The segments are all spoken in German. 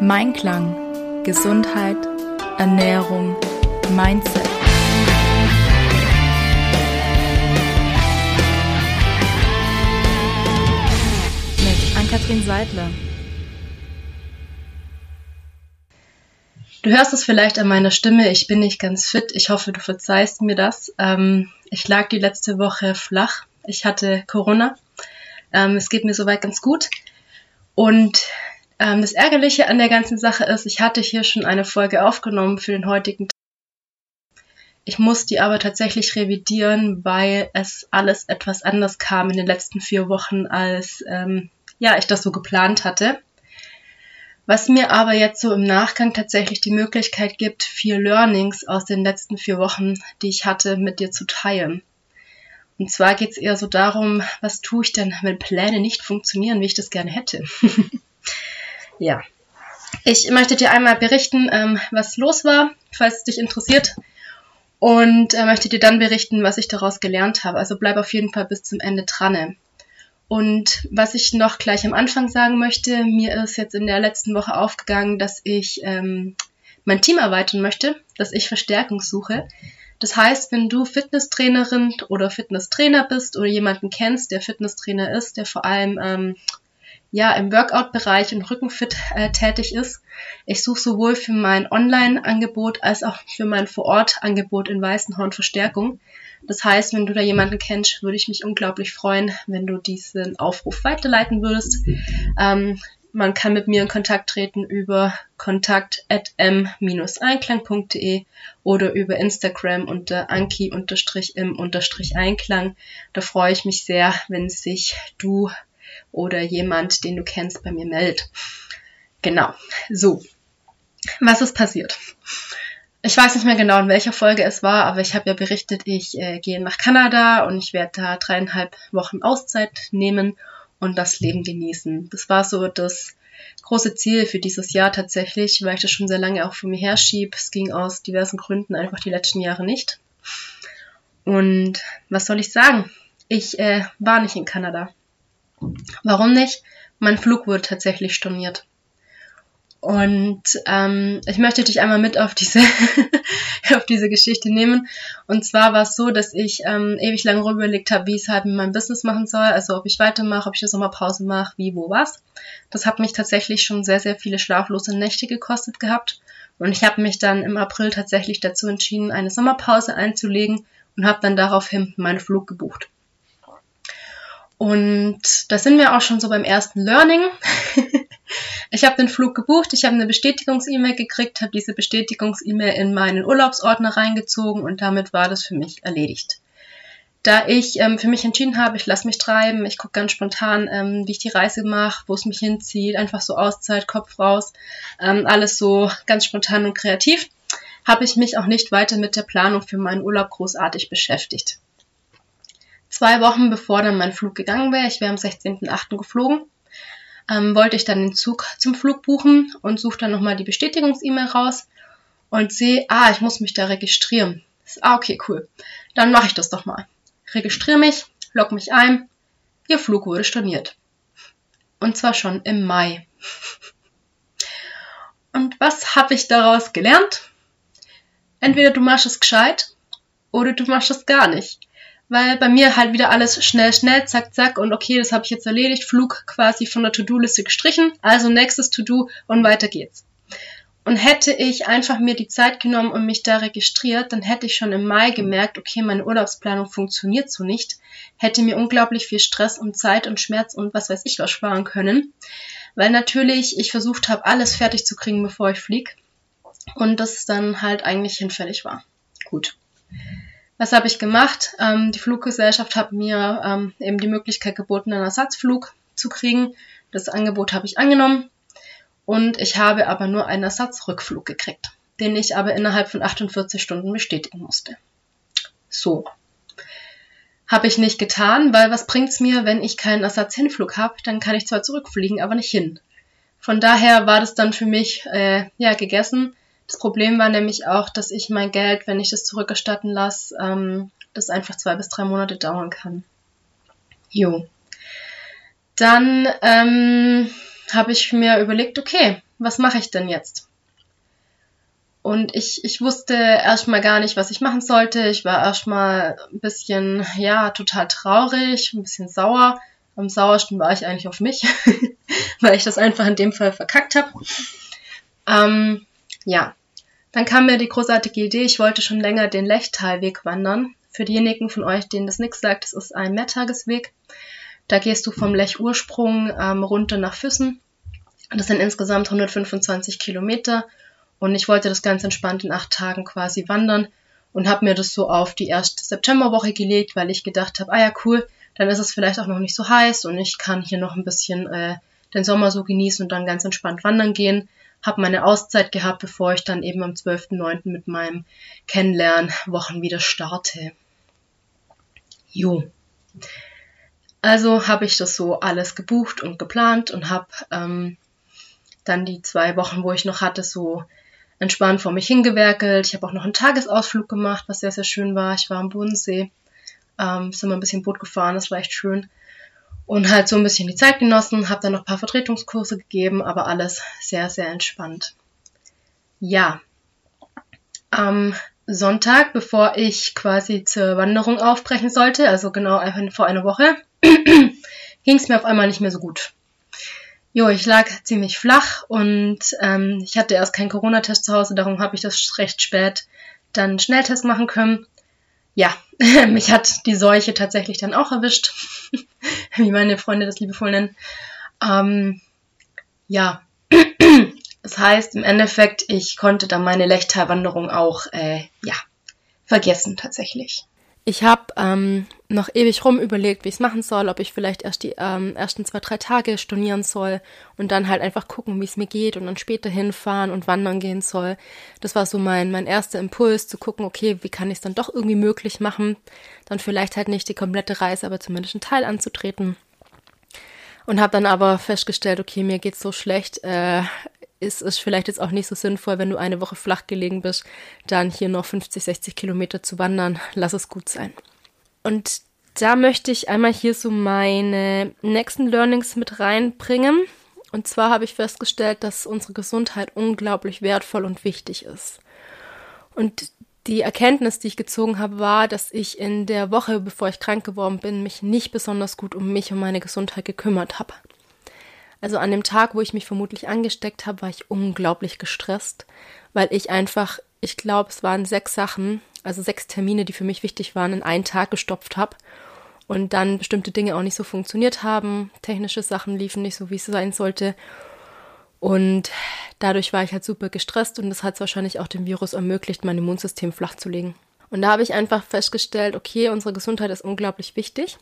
Mein Klang. Gesundheit, Ernährung, Mindset. Mit Ann-Kathrin Seidler. Du hörst es vielleicht an meiner Stimme, ich bin nicht ganz fit. Ich hoffe, du verzeihst mir das. Ähm, ich lag die letzte Woche flach. Ich hatte Corona. Ähm, es geht mir soweit ganz gut. Und ähm, das Ärgerliche an der ganzen Sache ist, ich hatte hier schon eine Folge aufgenommen für den heutigen Tag. Ich muss die aber tatsächlich revidieren, weil es alles etwas anders kam in den letzten vier Wochen, als ähm, ja ich das so geplant hatte. Was mir aber jetzt so im Nachgang tatsächlich die Möglichkeit gibt, vier Learnings aus den letzten vier Wochen, die ich hatte, mit dir zu teilen. Und zwar geht es eher so darum, was tue ich denn, wenn Pläne nicht funktionieren, wie ich das gerne hätte. ja. Ich möchte dir einmal berichten, ähm, was los war, falls es dich interessiert. Und äh, möchte dir dann berichten, was ich daraus gelernt habe. Also bleib auf jeden Fall bis zum Ende dran. Und was ich noch gleich am Anfang sagen möchte, mir ist jetzt in der letzten Woche aufgegangen, dass ich ähm, mein Team erweitern möchte, dass ich Verstärkung suche. Das heißt, wenn du Fitnesstrainerin oder Fitnesstrainer bist oder jemanden kennst, der Fitnesstrainer ist, der vor allem ähm, ja im Workout-Bereich und Rückenfit äh, tätig ist, ich suche sowohl für mein Online-Angebot als auch für mein Vor-Ort-Angebot in Weißenhorn Verstärkung. Das heißt, wenn du da jemanden kennst, würde ich mich unglaublich freuen, wenn du diesen Aufruf weiterleiten würdest. Ähm, man kann mit mir in Kontakt treten über kontakt.m-einklang.de oder über Instagram unter anki-im-einklang. Da freue ich mich sehr, wenn sich du oder jemand, den du kennst, bei mir meldet. Genau. So. Was ist passiert? Ich weiß nicht mehr genau, in welcher Folge es war, aber ich habe ja berichtet, ich äh, gehe nach Kanada und ich werde da dreieinhalb Wochen Auszeit nehmen und das Leben genießen. Das war so das große Ziel für dieses Jahr tatsächlich, weil ich das schon sehr lange auch vor mir herschiebe. Es ging aus diversen Gründen einfach die letzten Jahre nicht. Und was soll ich sagen? Ich äh, war nicht in Kanada. Warum nicht? Mein Flug wurde tatsächlich storniert. Und ähm, ich möchte dich einmal mit auf diese, auf diese Geschichte nehmen. Und zwar war es so, dass ich ähm, ewig lange überlegt habe, wie ich es halt mit meinem Business machen soll. Also ob ich weitermache, ob ich eine Sommerpause mache, wie, wo, was. Das hat mich tatsächlich schon sehr, sehr viele schlaflose Nächte gekostet gehabt. Und ich habe mich dann im April tatsächlich dazu entschieden, eine Sommerpause einzulegen und habe dann daraufhin meinen Flug gebucht. Und da sind wir auch schon so beim ersten Learning. ich habe den Flug gebucht, ich habe eine Bestätigungs-E-Mail gekriegt, habe diese Bestätigungs-E-Mail in meinen Urlaubsordner reingezogen und damit war das für mich erledigt. Da ich ähm, für mich entschieden habe, ich lasse mich treiben, ich gucke ganz spontan, ähm, wie ich die Reise mache, wo es mich hinzieht, einfach so Auszeit, Kopf raus, ähm, alles so ganz spontan und kreativ, habe ich mich auch nicht weiter mit der Planung für meinen Urlaub großartig beschäftigt. Zwei Wochen bevor dann mein Flug gegangen wäre, ich wäre am 16.08. geflogen, ähm, wollte ich dann den Zug zum Flug buchen und suche dann nochmal die Bestätigungs-E-Mail raus und sehe, ah, ich muss mich da registrieren. Ah, okay, cool. Dann mache ich das doch mal. Registriere mich, log mich ein. Ihr Flug wurde storniert. Und zwar schon im Mai. Und was habe ich daraus gelernt? Entweder du machst es gescheit oder du machst es gar nicht weil bei mir halt wieder alles schnell, schnell, zack, zack und okay, das habe ich jetzt erledigt, Flug quasi von der To-Do-Liste gestrichen, also nächstes To-Do und weiter geht's. Und hätte ich einfach mir die Zeit genommen und mich da registriert, dann hätte ich schon im Mai gemerkt, okay, meine Urlaubsplanung funktioniert so nicht, hätte mir unglaublich viel Stress und Zeit und Schmerz und was weiß ich was sparen können, weil natürlich ich versucht habe, alles fertig zu kriegen, bevor ich flieg und das dann halt eigentlich hinfällig war. Gut. Was habe ich gemacht? Ähm, die Fluggesellschaft hat mir ähm, eben die Möglichkeit geboten, einen Ersatzflug zu kriegen. Das Angebot habe ich angenommen und ich habe aber nur einen Ersatzrückflug gekriegt, den ich aber innerhalb von 48 Stunden bestätigen musste. So. Habe ich nicht getan, weil was bringt's mir, wenn ich keinen Ersatzhinflug habe? Dann kann ich zwar zurückfliegen, aber nicht hin. Von daher war das dann für mich äh, ja gegessen das Problem war nämlich auch, dass ich mein Geld, wenn ich das zurückerstatten lasse, ähm, das einfach zwei bis drei Monate dauern kann. Jo. Dann ähm, habe ich mir überlegt, okay, was mache ich denn jetzt? Und ich, ich wusste erstmal gar nicht, was ich machen sollte. Ich war erstmal ein bisschen, ja, total traurig, ein bisschen sauer. Am sauersten war ich eigentlich auf mich, weil ich das einfach in dem Fall verkackt habe. Ähm, ja, dann kam mir die großartige Idee, ich wollte schon länger den Lechtalweg wandern. Für diejenigen von euch, denen das nichts sagt, das ist ein Mehrtagesweg. Da gehst du vom Lechursprung ähm, runter nach Füssen. Das sind insgesamt 125 Kilometer und ich wollte das ganz entspannt in acht Tagen quasi wandern und habe mir das so auf die erste Septemberwoche gelegt, weil ich gedacht habe, ah ja cool, dann ist es vielleicht auch noch nicht so heiß und ich kann hier noch ein bisschen äh, den Sommer so genießen und dann ganz entspannt wandern gehen. Habe meine Auszeit gehabt, bevor ich dann eben am 12.09. mit meinem Kennenlernwochen wieder starte. Jo. Also habe ich das so alles gebucht und geplant und habe ähm, dann die zwei Wochen, wo ich noch hatte, so entspannt vor mich hingewerkelt. Ich habe auch noch einen Tagesausflug gemacht, was sehr, sehr schön war. Ich war am Bodensee, ähm, sind wir ein bisschen Boot gefahren, das war echt schön. Und halt so ein bisschen die Zeit genossen, habe dann noch ein paar Vertretungskurse gegeben, aber alles sehr, sehr entspannt. Ja, am Sonntag, bevor ich quasi zur Wanderung aufbrechen sollte, also genau vor einer Woche, ging es mir auf einmal nicht mehr so gut. Jo, ich lag ziemlich flach und ähm, ich hatte erst keinen Corona-Test zu Hause, darum habe ich das recht spät dann Schnelltest machen können. Ja, mich hat die Seuche tatsächlich dann auch erwischt, wie meine Freunde das liebevoll nennen. Ähm, ja, das heißt im Endeffekt, ich konnte dann meine Lechtalwanderung auch äh, ja vergessen tatsächlich. Ich habe ähm, noch ewig rum überlegt, wie ich es machen soll, ob ich vielleicht erst die ähm, ersten zwei, drei Tage stornieren soll und dann halt einfach gucken, wie es mir geht und dann später hinfahren und wandern gehen soll. Das war so mein, mein erster Impuls, zu gucken, okay, wie kann ich es dann doch irgendwie möglich machen, dann vielleicht halt nicht die komplette Reise, aber zumindest einen Teil anzutreten. Und habe dann aber festgestellt, okay, mir geht's so schlecht, äh, ist es vielleicht jetzt auch nicht so sinnvoll, wenn du eine Woche flach gelegen bist, dann hier noch 50, 60 Kilometer zu wandern. Lass es gut sein. Und da möchte ich einmal hier so meine nächsten Learnings mit reinbringen. Und zwar habe ich festgestellt, dass unsere Gesundheit unglaublich wertvoll und wichtig ist. Und die Erkenntnis, die ich gezogen habe, war, dass ich in der Woche, bevor ich krank geworden bin, mich nicht besonders gut um mich und meine Gesundheit gekümmert habe. Also an dem Tag, wo ich mich vermutlich angesteckt habe, war ich unglaublich gestresst, weil ich einfach, ich glaube, es waren sechs Sachen, also sechs Termine, die für mich wichtig waren, in einen Tag gestopft habe und dann bestimmte Dinge auch nicht so funktioniert haben, technische Sachen liefen nicht so, wie es sein sollte. Und dadurch war ich halt super gestresst und das hat es wahrscheinlich auch dem Virus ermöglicht, mein Immunsystem flach zu legen. Und da habe ich einfach festgestellt, okay, unsere Gesundheit ist unglaublich wichtig.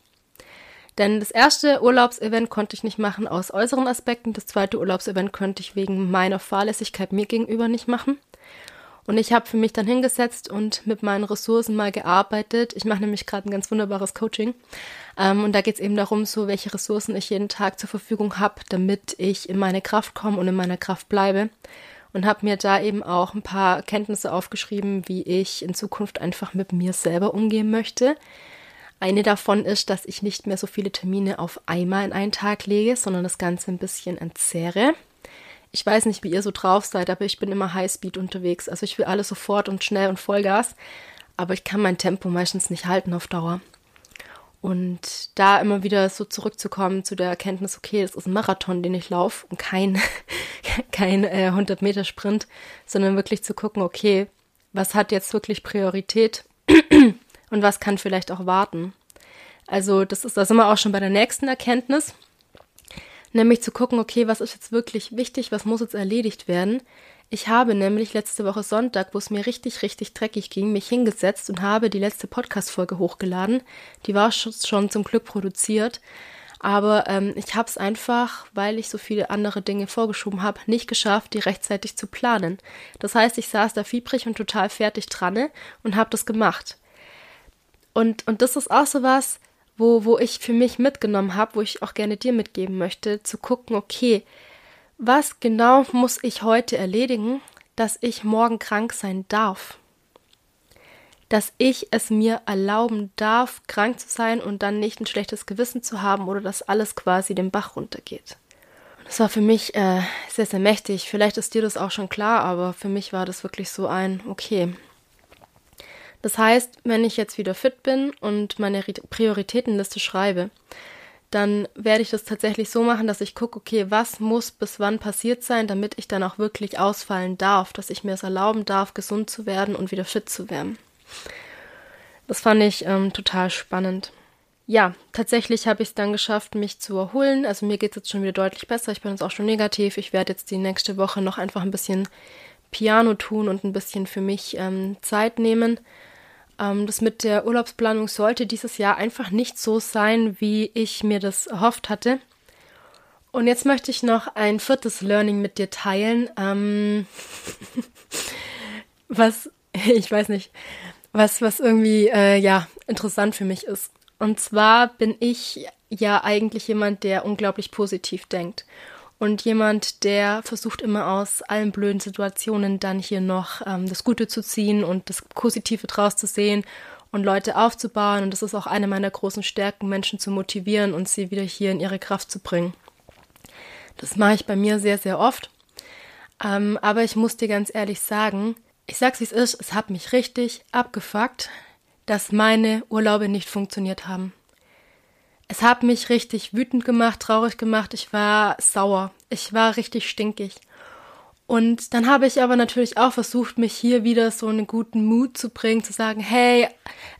Denn das erste Urlaubsevent konnte ich nicht machen aus äußeren Aspekten. Das zweite Urlaubsevent könnte ich wegen meiner Fahrlässigkeit mir gegenüber nicht machen. Und ich habe für mich dann hingesetzt und mit meinen Ressourcen mal gearbeitet. Ich mache nämlich gerade ein ganz wunderbares Coaching. Ähm, und da geht es eben darum, so welche Ressourcen ich jeden Tag zur Verfügung habe, damit ich in meine Kraft komme und in meiner Kraft bleibe. Und habe mir da eben auch ein paar Kenntnisse aufgeschrieben, wie ich in Zukunft einfach mit mir selber umgehen möchte eine davon ist, dass ich nicht mehr so viele Termine auf einmal in einen Tag lege, sondern das Ganze ein bisschen entzerre. Ich weiß nicht, wie ihr so drauf seid, aber ich bin immer Highspeed unterwegs. Also ich will alles sofort und schnell und Vollgas, aber ich kann mein Tempo meistens nicht halten auf Dauer. Und da immer wieder so zurückzukommen zu der Erkenntnis, okay, es ist ein Marathon, den ich laufe und kein, kein äh, 100 Meter Sprint, sondern wirklich zu gucken, okay, was hat jetzt wirklich Priorität und was kann vielleicht auch warten. Also das ist, da sind wir auch schon bei der nächsten Erkenntnis, nämlich zu gucken, okay, was ist jetzt wirklich wichtig, was muss jetzt erledigt werden. Ich habe nämlich letzte Woche Sonntag, wo es mir richtig, richtig dreckig ging, mich hingesetzt und habe die letzte Podcast-Folge hochgeladen. Die war schon zum Glück produziert. Aber ähm, ich habe es einfach, weil ich so viele andere Dinge vorgeschoben habe, nicht geschafft, die rechtzeitig zu planen. Das heißt, ich saß da fiebrig und total fertig dran und habe das gemacht. Und, und das ist auch so was, wo, wo ich für mich mitgenommen habe, wo ich auch gerne dir mitgeben möchte, zu gucken, okay, was genau muss ich heute erledigen, dass ich morgen krank sein darf? Dass ich es mir erlauben darf, krank zu sein und dann nicht ein schlechtes Gewissen zu haben oder dass alles quasi den Bach runtergeht. Das war für mich äh, sehr, sehr mächtig. Vielleicht ist dir das auch schon klar, aber für mich war das wirklich so ein, okay. Das heißt, wenn ich jetzt wieder fit bin und meine Prioritätenliste schreibe, dann werde ich das tatsächlich so machen, dass ich gucke, okay, was muss bis wann passiert sein, damit ich dann auch wirklich ausfallen darf, dass ich mir es erlauben darf, gesund zu werden und wieder fit zu werden. Das fand ich ähm, total spannend ja, tatsächlich habe ich es dann geschafft, mich zu erholen. Also mir geht es jetzt schon wieder deutlich besser. Ich bin jetzt auch schon negativ. Ich werde jetzt die nächste Woche noch einfach ein bisschen Piano tun und ein bisschen für mich ähm, Zeit nehmen. Ähm, das mit der Urlaubsplanung sollte dieses Jahr einfach nicht so sein, wie ich mir das erhofft hatte. Und jetzt möchte ich noch ein viertes Learning mit dir teilen. Ähm, was, ich weiß nicht, was, was irgendwie, äh, ja, interessant für mich ist. Und zwar bin ich ja eigentlich jemand, der unglaublich positiv denkt. Und jemand, der versucht immer aus allen blöden Situationen dann hier noch ähm, das Gute zu ziehen und das Positive draus zu sehen und Leute aufzubauen. Und das ist auch eine meiner großen Stärken, Menschen zu motivieren und sie wieder hier in ihre Kraft zu bringen. Das mache ich bei mir sehr, sehr oft. Ähm, aber ich muss dir ganz ehrlich sagen, ich sag's wie es ist, es hat mich richtig abgefuckt, dass meine Urlaube nicht funktioniert haben. Es hat mich richtig wütend gemacht, traurig gemacht, ich war sauer, ich war richtig stinkig. Und dann habe ich aber natürlich auch versucht, mich hier wieder so einen guten Mut zu bringen, zu sagen, hey,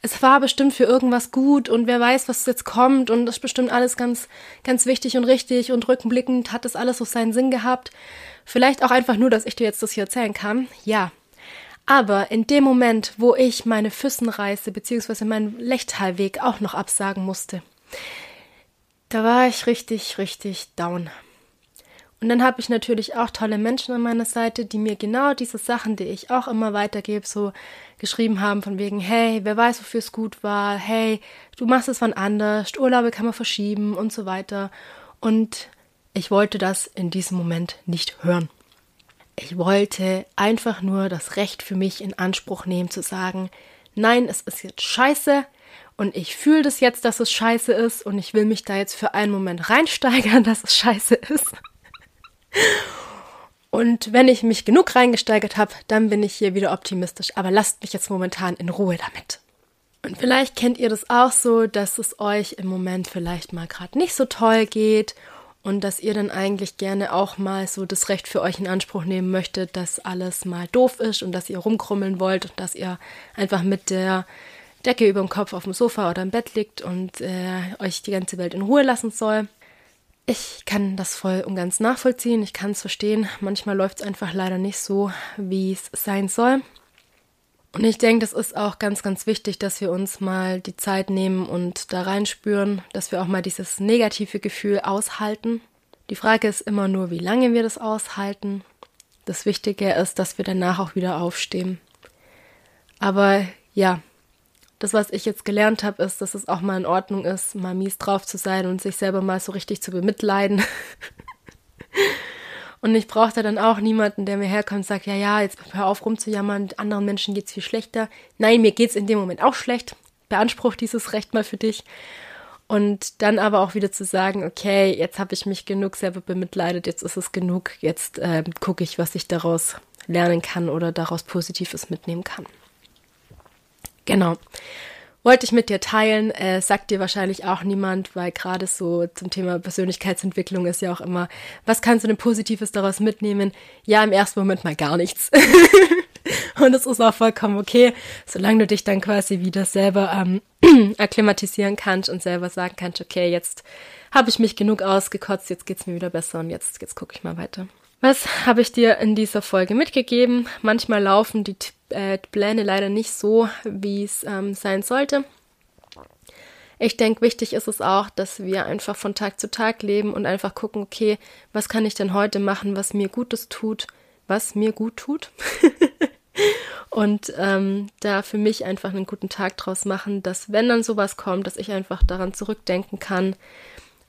es war bestimmt für irgendwas gut und wer weiß, was jetzt kommt und das ist bestimmt alles ganz, ganz wichtig und richtig und rückblickend hat das alles so seinen Sinn gehabt. Vielleicht auch einfach nur, dass ich dir jetzt das hier erzählen kann. Ja, aber in dem Moment, wo ich meine Füssenreise bzw. meinen Lechtalweg auch noch absagen musste, da war ich richtig, richtig down. Und dann habe ich natürlich auch tolle Menschen an meiner Seite, die mir genau diese Sachen, die ich auch immer weitergebe, so geschrieben haben von wegen, hey, wer weiß, wofür es gut war, hey, du machst es wann anders, Urlaube kann man verschieben und so weiter. Und ich wollte das in diesem Moment nicht hören. Ich wollte einfach nur das Recht für mich in Anspruch nehmen, zu sagen, nein, es ist jetzt scheiße und ich fühle das jetzt, dass es scheiße ist und ich will mich da jetzt für einen Moment reinsteigern, dass es scheiße ist. Und wenn ich mich genug reingesteigert habe, dann bin ich hier wieder optimistisch. Aber lasst mich jetzt momentan in Ruhe damit. Und vielleicht kennt ihr das auch so, dass es euch im Moment vielleicht mal gerade nicht so toll geht und dass ihr dann eigentlich gerne auch mal so das Recht für euch in Anspruch nehmen möchtet, dass alles mal doof ist und dass ihr rumkrummeln wollt und dass ihr einfach mit der Decke über dem Kopf auf dem Sofa oder im Bett liegt und äh, euch die ganze Welt in Ruhe lassen soll. Ich kann das voll und ganz nachvollziehen, ich kann es verstehen. Manchmal läuft es einfach leider nicht so, wie es sein soll. Und ich denke, das ist auch ganz, ganz wichtig, dass wir uns mal die Zeit nehmen und da reinspüren, dass wir auch mal dieses negative Gefühl aushalten. Die Frage ist immer nur, wie lange wir das aushalten. Das Wichtige ist, dass wir danach auch wieder aufstehen. Aber ja, das, was ich jetzt gelernt habe, ist, dass es auch mal in Ordnung ist, mal mies drauf zu sein und sich selber mal so richtig zu bemitleiden. Und ich brauchte dann auch niemanden, der mir herkommt und sagt, ja, ja, jetzt hör auf rumzujammern, anderen Menschen geht's viel schlechter. Nein, mir geht's in dem Moment auch schlecht. Beanspruch dieses Recht mal für dich. Und dann aber auch wieder zu sagen, okay, jetzt habe ich mich genug selber bemitleidet, jetzt ist es genug, jetzt äh, gucke ich, was ich daraus lernen kann oder daraus Positives mitnehmen kann. Genau wollte ich mit dir teilen. Äh, sagt dir wahrscheinlich auch niemand, weil gerade so zum Thema Persönlichkeitsentwicklung ist ja auch immer, was kannst du denn Positives daraus mitnehmen? Ja, im ersten Moment mal gar nichts. Und es ist auch vollkommen okay, solange du dich dann quasi wieder selber ähm, akklimatisieren kannst und selber sagen kannst, okay, jetzt habe ich mich genug ausgekotzt, jetzt geht's mir wieder besser und jetzt, jetzt gucke ich mal weiter. Was habe ich dir in dieser Folge mitgegeben? Manchmal laufen die äh, Pläne leider nicht so, wie es ähm, sein sollte. Ich denke, wichtig ist es auch, dass wir einfach von Tag zu Tag leben und einfach gucken, okay, was kann ich denn heute machen, was mir Gutes tut, was mir gut tut. und ähm, da für mich einfach einen guten Tag draus machen, dass wenn dann sowas kommt, dass ich einfach daran zurückdenken kann,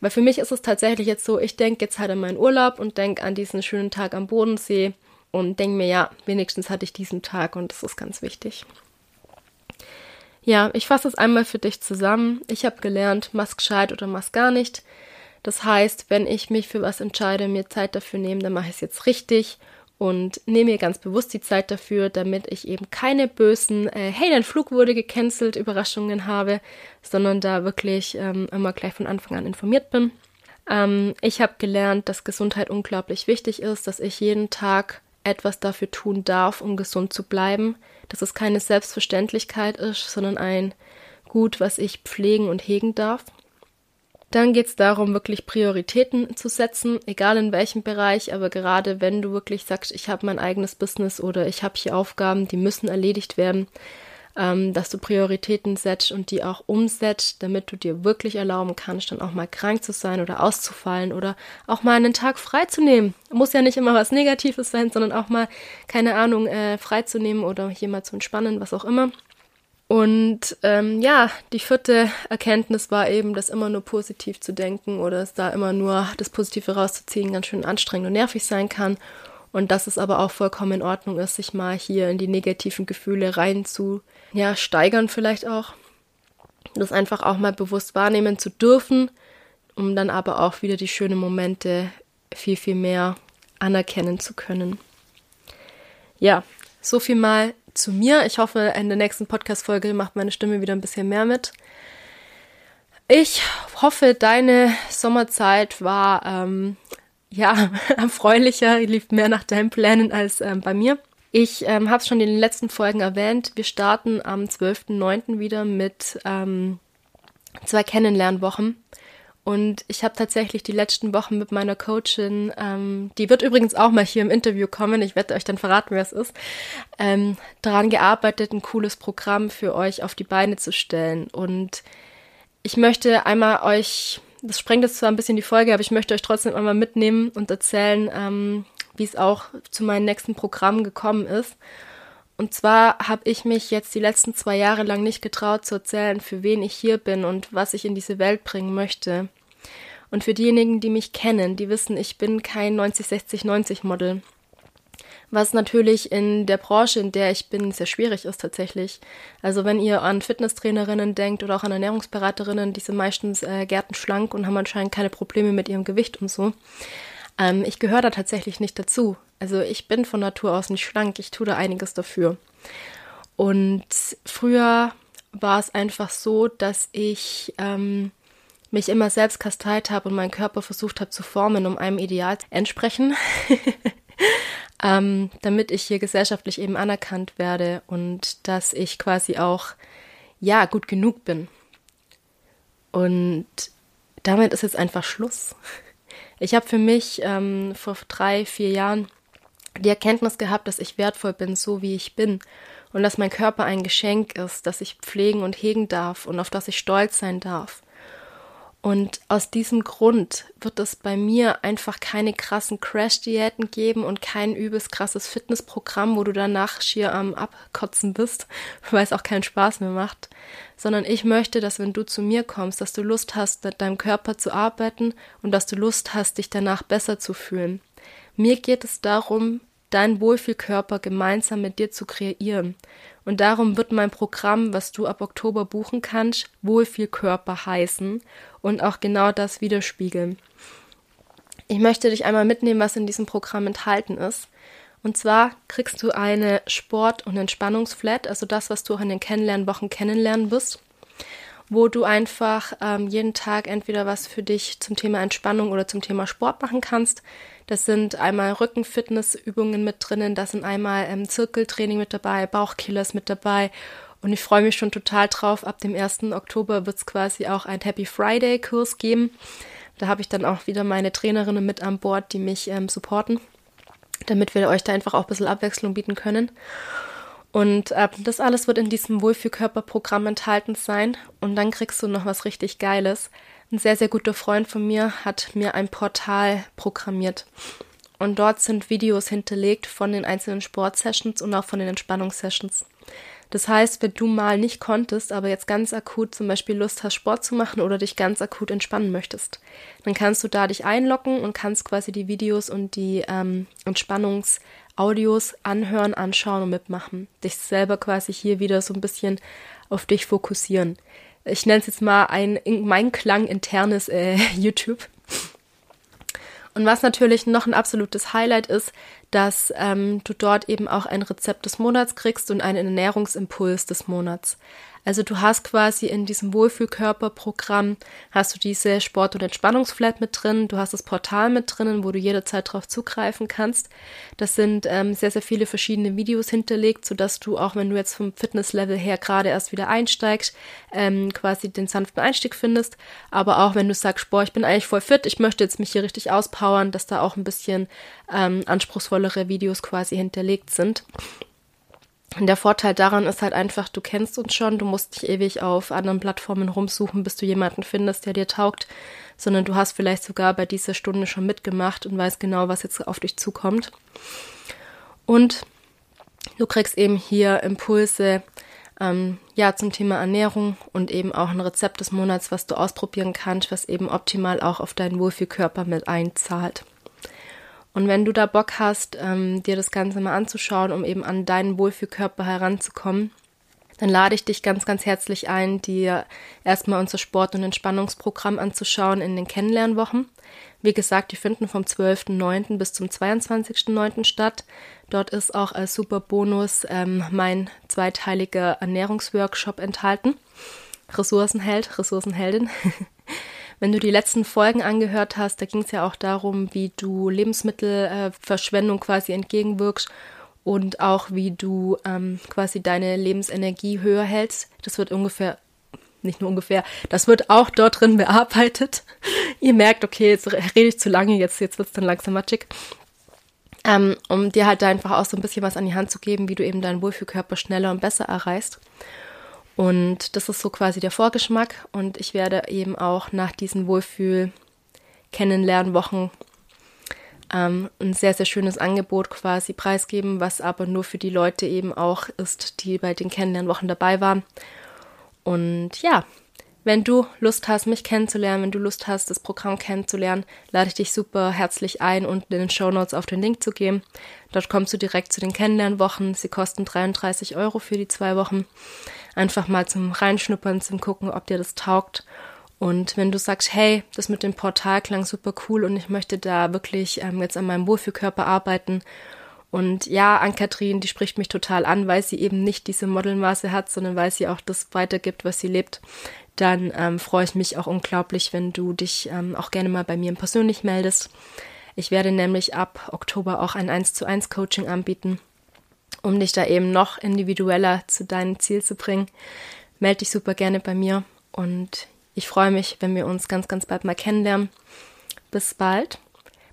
weil für mich ist es tatsächlich jetzt so, ich denke jetzt halt an meinen Urlaub und denke an diesen schönen Tag am Bodensee und denke mir, ja, wenigstens hatte ich diesen Tag und das ist ganz wichtig. Ja, ich fasse es einmal für dich zusammen. Ich habe gelernt, mach's gescheit oder mach's gar nicht. Das heißt, wenn ich mich für was entscheide, mir Zeit dafür nehme, dann mache ich es jetzt richtig und nehme mir ganz bewusst die Zeit dafür, damit ich eben keine bösen, äh, hey, dein Flug wurde gecancelt, Überraschungen habe, sondern da wirklich ähm, immer gleich von Anfang an informiert bin. Ähm, ich habe gelernt, dass Gesundheit unglaublich wichtig ist, dass ich jeden Tag etwas dafür tun darf, um gesund zu bleiben, dass es keine Selbstverständlichkeit ist, sondern ein Gut, was ich pflegen und hegen darf. Dann geht es darum, wirklich Prioritäten zu setzen, egal in welchem Bereich, aber gerade wenn du wirklich sagst, ich habe mein eigenes Business oder ich habe hier Aufgaben, die müssen erledigt werden, ähm, dass du Prioritäten setzt und die auch umsetzt, damit du dir wirklich erlauben kannst, dann auch mal krank zu sein oder auszufallen oder auch mal einen Tag freizunehmen. Muss ja nicht immer was Negatives sein, sondern auch mal, keine Ahnung, äh, freizunehmen oder hier mal zu entspannen, was auch immer. Und ähm, ja, die vierte Erkenntnis war eben, das immer nur positiv zu denken oder es da immer nur das Positive rauszuziehen ganz schön anstrengend und nervig sein kann. Und dass es aber auch vollkommen in Ordnung ist, sich mal hier in die negativen Gefühle rein zu ja, steigern vielleicht auch. Das einfach auch mal bewusst wahrnehmen zu dürfen, um dann aber auch wieder die schönen Momente viel, viel mehr anerkennen zu können. Ja, so viel mal zu mir. Ich hoffe, in der nächsten Podcast-Folge macht meine Stimme wieder ein bisschen mehr mit. Ich hoffe, deine Sommerzeit war ähm, ja erfreulicher, lief mehr nach deinen Plänen als ähm, bei mir. Ich ähm, habe es schon in den letzten Folgen erwähnt. Wir starten am 12.09. wieder mit ähm, zwei Kennenlernwochen. Und ich habe tatsächlich die letzten Wochen mit meiner Coachin, ähm, die wird übrigens auch mal hier im Interview kommen, ich werde euch dann verraten, wer es ist, ähm, daran gearbeitet, ein cooles Programm für euch auf die Beine zu stellen. Und ich möchte einmal euch, das sprengt jetzt zwar ein bisschen die Folge, aber ich möchte euch trotzdem einmal mitnehmen und erzählen, ähm, wie es auch zu meinem nächsten Programm gekommen ist. Und zwar habe ich mich jetzt die letzten zwei Jahre lang nicht getraut zu erzählen, für wen ich hier bin und was ich in diese Welt bringen möchte. Und für diejenigen, die mich kennen, die wissen, ich bin kein 90-60-90 Model. Was natürlich in der Branche, in der ich bin, sehr schwierig ist tatsächlich. Also wenn ihr an Fitnesstrainerinnen denkt oder auch an Ernährungsberaterinnen, die sind meistens äh, gärtenschlank und haben anscheinend keine Probleme mit ihrem Gewicht und so. Ähm, ich gehöre da tatsächlich nicht dazu. Also ich bin von Natur aus nicht schlank, ich tue da einiges dafür. Und früher war es einfach so, dass ich ähm, mich immer selbst kasteit habe und meinen Körper versucht habe zu formen, um einem Ideal zu entsprechen, ähm, damit ich hier gesellschaftlich eben anerkannt werde und dass ich quasi auch, ja, gut genug bin. Und damit ist jetzt einfach Schluss. Ich habe für mich ähm, vor drei, vier Jahren die Erkenntnis gehabt, dass ich wertvoll bin, so wie ich bin und dass mein Körper ein Geschenk ist, das ich pflegen und hegen darf und auf das ich stolz sein darf. Und aus diesem Grund wird es bei mir einfach keine krassen Crash-Diäten geben und kein übelst krasses Fitnessprogramm, wo du danach schier am Abkotzen bist, weil es auch keinen Spaß mehr macht. Sondern ich möchte, dass wenn du zu mir kommst, dass du Lust hast, mit deinem Körper zu arbeiten und dass du Lust hast, dich danach besser zu fühlen. Mir geht es darum, deinen Wohlfühlkörper gemeinsam mit dir zu kreieren. Und darum wird mein Programm, was du ab Oktober buchen kannst, Wohlfühlkörper heißen und auch genau das widerspiegeln. Ich möchte dich einmal mitnehmen, was in diesem Programm enthalten ist. Und zwar kriegst du eine Sport- und Entspannungsflat, also das, was du auch in den Kennenlernwochen kennenlernen wirst, wo du einfach ähm, jeden Tag entweder was für dich zum Thema Entspannung oder zum Thema Sport machen kannst. Das sind einmal Rückenfitnessübungen mit drinnen, da sind einmal ähm, Zirkeltraining mit dabei, Bauchkillers mit dabei. Und ich freue mich schon total drauf. Ab dem 1. Oktober wird es quasi auch ein Happy Friday Kurs geben. Da habe ich dann auch wieder meine Trainerinnen mit an Bord, die mich ähm, supporten, damit wir euch da einfach auch ein bisschen Abwechslung bieten können. Und äh, das alles wird in diesem Wohlfühlkörperprogramm enthalten sein. Und dann kriegst du noch was richtig Geiles. Ein sehr, sehr guter Freund von mir hat mir ein Portal programmiert. Und dort sind Videos hinterlegt von den einzelnen Sportsessions und auch von den Entspannungssessions. Das heißt, wenn du mal nicht konntest, aber jetzt ganz akut zum Beispiel Lust hast, Sport zu machen oder dich ganz akut entspannen möchtest, dann kannst du da dich einloggen und kannst quasi die Videos und die ähm, Entspannungsaudios anhören, anschauen und mitmachen. Dich selber quasi hier wieder so ein bisschen auf dich fokussieren ich nenne es jetzt mal ein mein Klang internes äh, YouTube. Und was natürlich noch ein absolutes Highlight ist, dass ähm, du dort eben auch ein Rezept des Monats kriegst und einen Ernährungsimpuls des Monats. Also du hast quasi in diesem Wohlfühlkörperprogramm hast du diese Sport- und Entspannungsflat mit drin, du hast das Portal mit drinnen, wo du jederzeit drauf zugreifen kannst. Das sind ähm, sehr, sehr viele verschiedene Videos hinterlegt, sodass du auch, wenn du jetzt vom Fitnesslevel her gerade erst wieder einsteigst, ähm, quasi den sanften Einstieg findest. Aber auch wenn du sagst, boah, ich bin eigentlich voll fit, ich möchte jetzt mich hier richtig auspowern, dass da auch ein bisschen ähm, anspruchsvollere Videos quasi hinterlegt sind. Und der Vorteil daran ist halt einfach, du kennst uns schon, du musst nicht ewig auf anderen Plattformen rumsuchen, bis du jemanden findest, der dir taugt, sondern du hast vielleicht sogar bei dieser Stunde schon mitgemacht und weißt genau, was jetzt auf dich zukommt. Und du kriegst eben hier Impulse, ähm, ja, zum Thema Ernährung und eben auch ein Rezept des Monats, was du ausprobieren kannst, was eben optimal auch auf deinen Wohlfühlkörper mit einzahlt. Und wenn du da Bock hast, ähm, dir das Ganze mal anzuschauen, um eben an deinen Wohlfühlkörper heranzukommen, dann lade ich dich ganz, ganz herzlich ein, dir erstmal unser Sport- und Entspannungsprogramm anzuschauen in den Kennenlernwochen. Wie gesagt, die finden vom 12.09. bis zum 22.09. statt. Dort ist auch als super Bonus ähm, mein zweiteiliger Ernährungsworkshop enthalten. Ressourcenheld, Ressourcenheldin. Wenn du die letzten Folgen angehört hast, da ging es ja auch darum, wie du Lebensmittelverschwendung quasi entgegenwirkst und auch wie du ähm, quasi deine Lebensenergie höher hältst. Das wird ungefähr, nicht nur ungefähr, das wird auch dort drin bearbeitet. Ihr merkt, okay, jetzt rede ich zu lange, jetzt, jetzt wird es dann langsam matschig. Ähm, um dir halt da einfach auch so ein bisschen was an die Hand zu geben, wie du eben deinen Wohlfühlkörper schneller und besser erreichst. Und das ist so quasi der Vorgeschmack. Und ich werde eben auch nach diesen Wohlfühl-Kennenlernwochen ähm, ein sehr, sehr schönes Angebot quasi preisgeben, was aber nur für die Leute eben auch ist, die bei den Kennenlernwochen dabei waren. Und ja, wenn du Lust hast, mich kennenzulernen, wenn du Lust hast, das Programm kennenzulernen, lade ich dich super herzlich ein, unten in den Show Notes auf den Link zu gehen. Dort kommst du direkt zu den Kennenlernwochen. Sie kosten 33 Euro für die zwei Wochen einfach mal zum Reinschnuppern, zum Gucken, ob dir das taugt. Und wenn du sagst, hey, das mit dem Portal klang super cool und ich möchte da wirklich ähm, jetzt an meinem Wohlfühlkörper arbeiten. Und ja, Ann-Kathrin, die spricht mich total an, weil sie eben nicht diese Modelmaße hat, sondern weil sie auch das weitergibt, was sie lebt. Dann ähm, freue ich mich auch unglaublich, wenn du dich ähm, auch gerne mal bei mir persönlich meldest. Ich werde nämlich ab Oktober auch ein 1 zu 1 Coaching anbieten um dich da eben noch individueller zu deinem Ziel zu bringen, melde dich super gerne bei mir und ich freue mich, wenn wir uns ganz, ganz bald mal kennenlernen. Bis bald.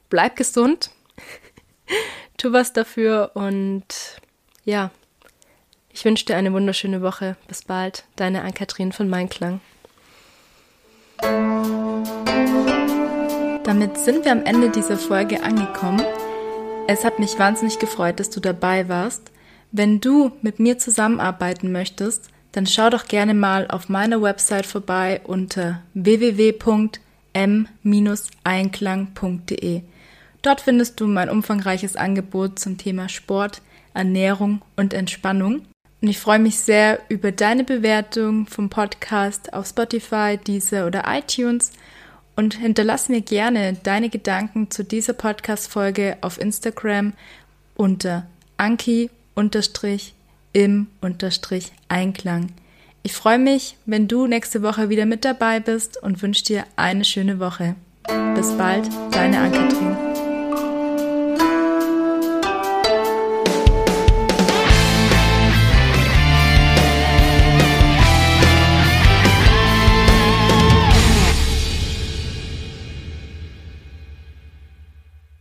Bleib gesund. tu was dafür und ja, ich wünsche dir eine wunderschöne Woche. Bis bald. Deine Ann-Kathrin von Meinklang. Damit sind wir am Ende dieser Folge angekommen. Es hat mich wahnsinnig gefreut, dass du dabei warst. Wenn du mit mir zusammenarbeiten möchtest, dann schau doch gerne mal auf meiner Website vorbei unter www.m-einklang.de. Dort findest du mein umfangreiches Angebot zum Thema Sport, Ernährung und Entspannung. Und ich freue mich sehr über deine Bewertung vom Podcast auf Spotify, Deezer oder iTunes und hinterlass mir gerne deine Gedanken zu dieser Podcast-Folge auf Instagram unter Anki unterstrich im unterstrich Einklang. Ich freue mich, wenn du nächste Woche wieder mit dabei bist und wünsche dir eine schöne Woche. Bis bald, deine Ann-Kathrin.